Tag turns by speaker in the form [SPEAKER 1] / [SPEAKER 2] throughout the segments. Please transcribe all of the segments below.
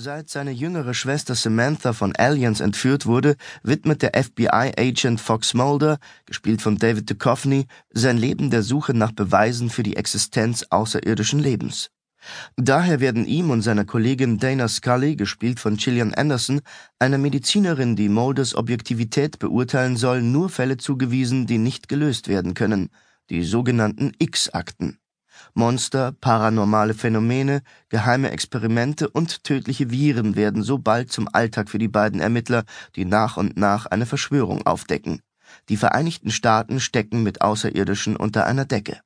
[SPEAKER 1] Seit seine jüngere Schwester Samantha von Aliens entführt wurde, widmet der FBI-Agent Fox Mulder, gespielt von David Duchovny, sein Leben der Suche nach Beweisen für die Existenz außerirdischen Lebens. Daher werden ihm und seiner Kollegin Dana Scully, gespielt von Gillian Anderson, einer Medizinerin, die Mulders Objektivität beurteilen soll, nur Fälle zugewiesen, die nicht gelöst werden können, die sogenannten X-Akten. Monster, paranormale Phänomene, geheime Experimente und tödliche Viren werden so bald zum Alltag für die beiden Ermittler, die nach und nach eine Verschwörung aufdecken. Die Vereinigten Staaten stecken mit Außerirdischen unter einer Decke.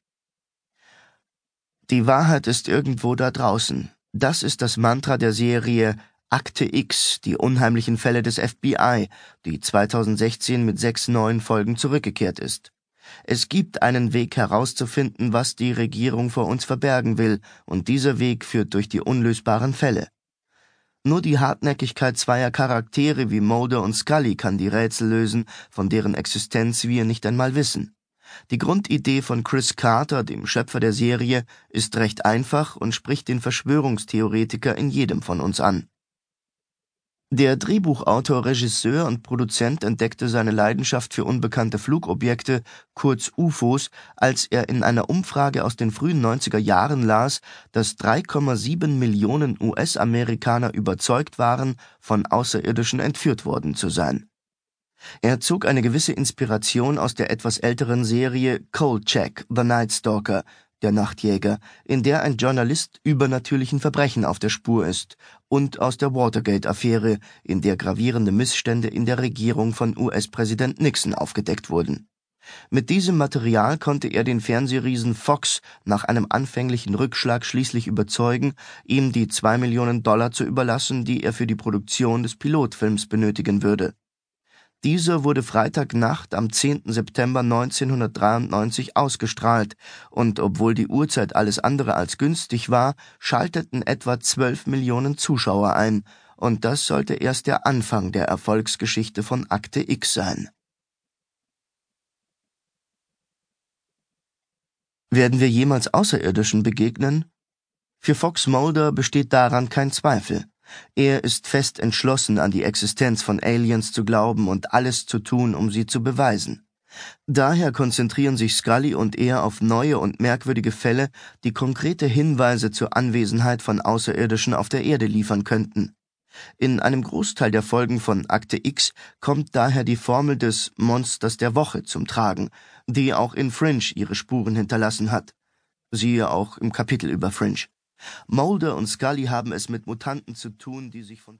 [SPEAKER 1] Die Wahrheit ist irgendwo da draußen. Das ist das Mantra der Serie Akte X, die unheimlichen Fälle des FBI, die 2016 mit sechs neuen Folgen zurückgekehrt ist. Es gibt einen Weg herauszufinden, was die Regierung vor uns verbergen will, und dieser Weg führt durch die unlösbaren Fälle. Nur die Hartnäckigkeit zweier Charaktere wie Mulder und Scully kann die Rätsel lösen, von deren Existenz wir nicht einmal wissen. Die Grundidee von Chris Carter, dem Schöpfer der Serie, ist recht einfach und spricht den Verschwörungstheoretiker in jedem von uns an. Der Drehbuchautor, Regisseur und Produzent entdeckte seine Leidenschaft für unbekannte Flugobjekte, kurz UFOs, als er in einer Umfrage aus den frühen 90er Jahren las, dass 3,7 Millionen US-Amerikaner überzeugt waren, von Außerirdischen entführt worden zu sein. Er zog eine gewisse Inspiration aus der etwas älteren Serie Check, The Night Stalker, der Nachtjäger, in der ein Journalist übernatürlichen Verbrechen auf der Spur ist, und aus der Watergate-Affäre, in der gravierende Missstände in der Regierung von US-Präsident Nixon aufgedeckt wurden. Mit diesem Material konnte er den Fernsehriesen Fox nach einem anfänglichen Rückschlag schließlich überzeugen, ihm die zwei Millionen Dollar zu überlassen, die er für die Produktion des Pilotfilms benötigen würde. Dieser wurde Freitagnacht am 10. September 1993 ausgestrahlt, und obwohl die Uhrzeit alles andere als günstig war, schalteten etwa 12 Millionen Zuschauer ein, und das sollte erst der Anfang der Erfolgsgeschichte von Akte X sein. Werden wir jemals Außerirdischen begegnen? Für Fox Mulder besteht daran kein Zweifel. Er ist fest entschlossen, an die Existenz von Aliens zu glauben und alles zu tun, um sie zu beweisen. Daher konzentrieren sich Scully und er auf neue und merkwürdige Fälle, die konkrete Hinweise zur Anwesenheit von Außerirdischen auf der Erde liefern könnten. In einem Großteil der Folgen von Akte X kommt daher die Formel des Monsters der Woche zum Tragen, die auch in Fringe ihre Spuren hinterlassen hat. Siehe auch im Kapitel über Fringe. Mulder und Scully haben es mit Mutanten zu tun, die sich von